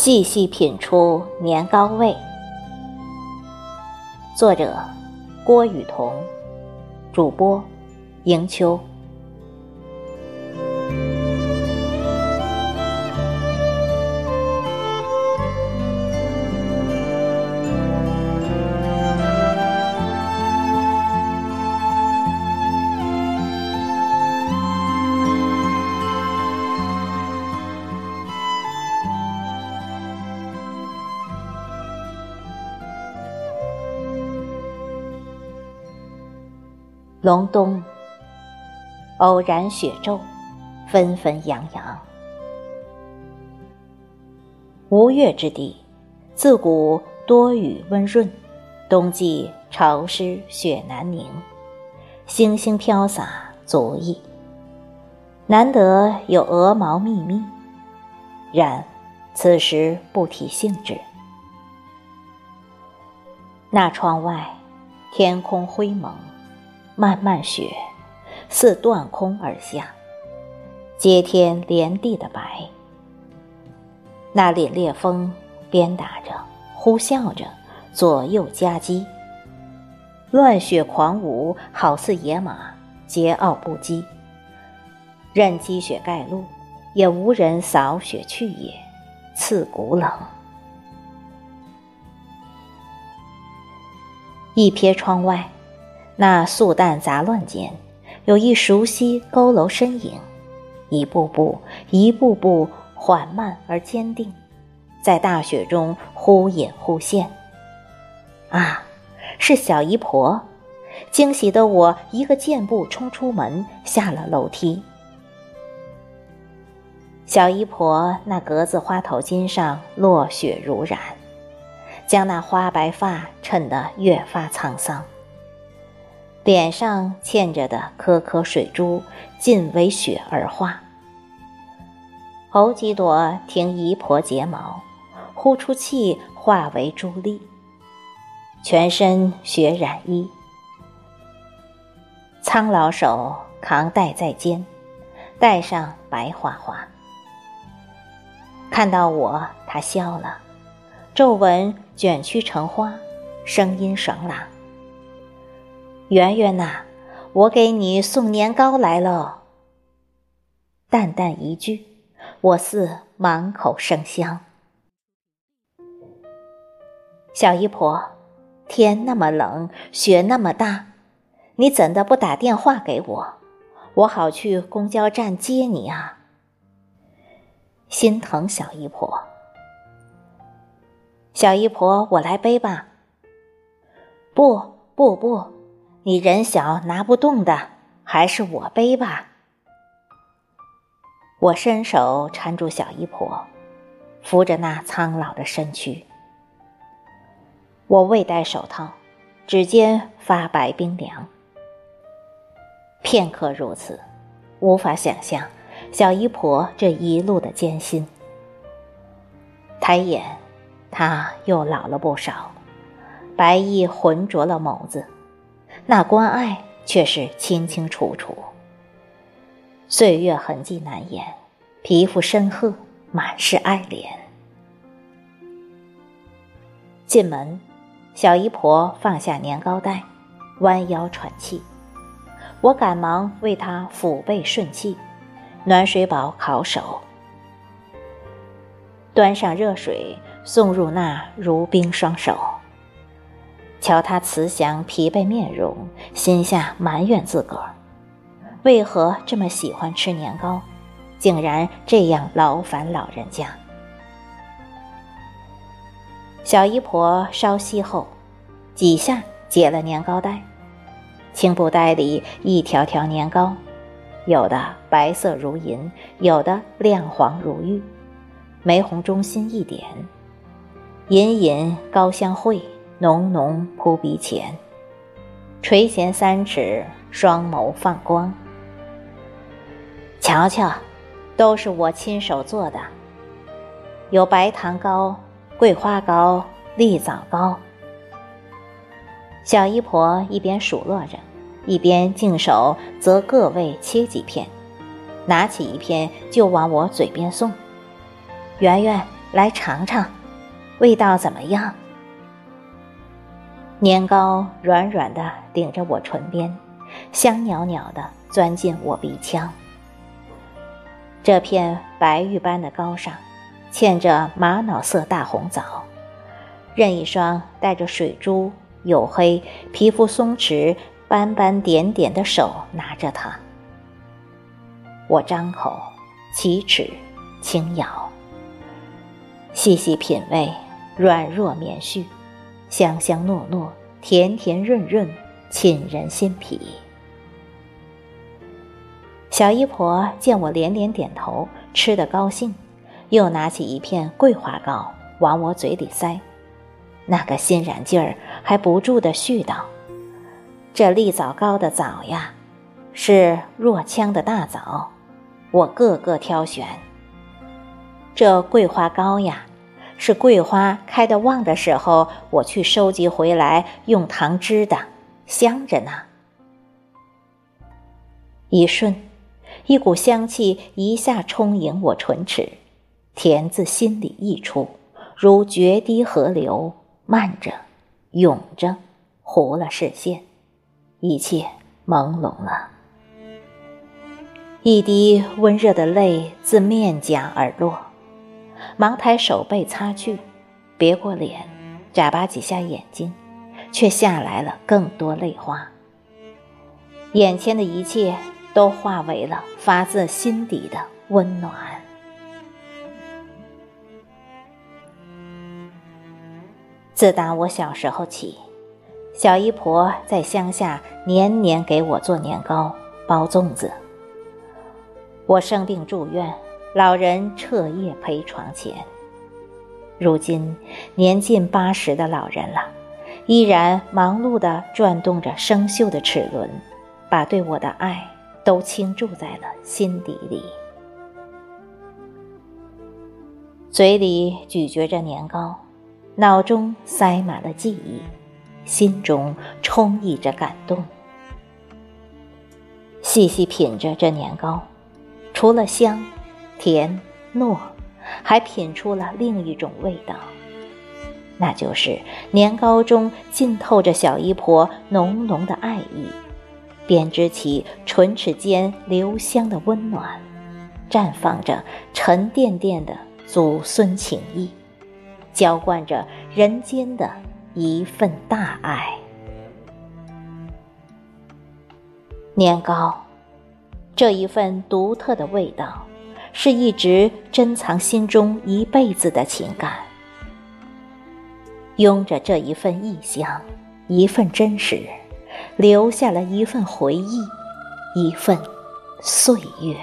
细细品出年糕味。作者：郭雨桐，主播：迎秋。隆冬，偶然雪骤，纷纷扬扬。吴越之地，自古多雨温润，冬季潮湿雪难凝，星星飘洒足矣。难得有鹅毛密密，然此时不提兴致。那窗外，天空灰蒙。漫漫雪，似断空而下，接天连地的白。那凛冽风鞭打着，呼啸着，左右夹击，乱雪狂舞，好似野马，桀骜不羁。任积雪盖路，也无人扫雪去也，刺骨冷。一瞥窗外。那素淡杂乱间，有一熟悉佝偻身影，一步步、一步步缓慢而坚定，在大雪中忽隐忽现。啊，是小姨婆！惊喜的我一个箭步冲出门，下了楼梯。小姨婆那格子花头巾上落雪如染，将那花白发衬得越发沧桑。脸上嵌着的颗颗水珠，尽为雪而化。偶几朵停姨婆睫毛，呼出气化为珠粒。全身雪染衣，苍老手扛带在肩，带上白花花。看到我，他笑了，皱纹卷曲成花，声音爽朗。圆圆呐，我给你送年糕来喽。淡淡一句，我似满口生香。小姨婆，天那么冷，雪那么大，你怎的不打电话给我，我好去公交站接你啊？心疼小姨婆。小姨婆，我来背吧。不不不。你人小拿不动的，还是我背吧。我伸手搀住小姨婆，扶着那苍老的身躯。我未戴手套，指尖发白冰凉。片刻如此，无法想象小姨婆这一路的艰辛。抬眼，她又老了不少，白衣浑浊了眸子。那关爱却是清清楚楚，岁月痕迹难掩，皮肤深褐，满是爱怜。进门，小姨婆放下年糕袋，弯腰喘气，我赶忙为她抚背顺气，暖水宝烤手，端上热水送入那如冰双手。瞧他慈祥疲惫面容，心下埋怨自个儿，为何这么喜欢吃年糕，竟然这样劳烦老人家。小姨婆稍息后，几下解了年糕袋，青布袋里一条条年糕，有的白色如银，有的亮黄如玉，玫红中心一点，隐隐高香会。浓浓扑鼻前，垂涎三尺，双眸放光。瞧瞧，都是我亲手做的，有白糖糕、桂花糕、栗枣糕。小姨婆一边数落着，一边净手则各位切几片，拿起一片就往我嘴边送。圆圆，来尝尝，味道怎么样？年糕软软的顶着我唇边，香袅袅的钻进我鼻腔。这片白玉般的糕上，嵌着玛瑙色大红枣，任一双带着水珠、黝黑、皮肤松弛、斑斑点点的手拿着它。我张口，启齿，轻咬，细细品味，软弱绵絮，香香糯糯，甜甜润润，沁人心脾。小姨婆见我连连点头，吃得高兴，又拿起一片桂花糕往我嘴里塞，那个欣然劲儿还不住地絮叨：“这栗枣糕的枣呀，是若羌的大枣。”我个个挑选。这桂花糕呀，是桂花开得旺的时候，我去收集回来用糖汁的，香着呢。一瞬，一股香气一下充盈我唇齿，甜自心里溢出，如决堤河流，漫着，涌着，糊了视线，一切朦胧了。一滴温热的泪自面颊而落，忙抬手背擦去，别过脸，眨巴几下眼睛，却下来了更多泪花。眼前的一切都化为了发自心底的温暖。自打我小时候起，小姨婆在乡下年年给我做年糕、包粽子。我生病住院，老人彻夜陪床前。如今年近八十的老人了，依然忙碌地转动着生锈的齿轮，把对我的爱都倾注在了心底里。嘴里咀嚼着年糕，脑中塞满了记忆，心中充溢着感动。细细品着这年糕。除了香、甜、糯，还品出了另一种味道，那就是年糕中浸透着小姨婆浓浓的爱意，编织起唇齿间留香的温暖，绽放着沉甸甸的祖孙情谊，浇灌着人间的一份大爱。年糕。这一份独特的味道，是一直珍藏心中一辈子的情感。拥着这一份异乡，一份真实，留下了一份回忆，一份岁月。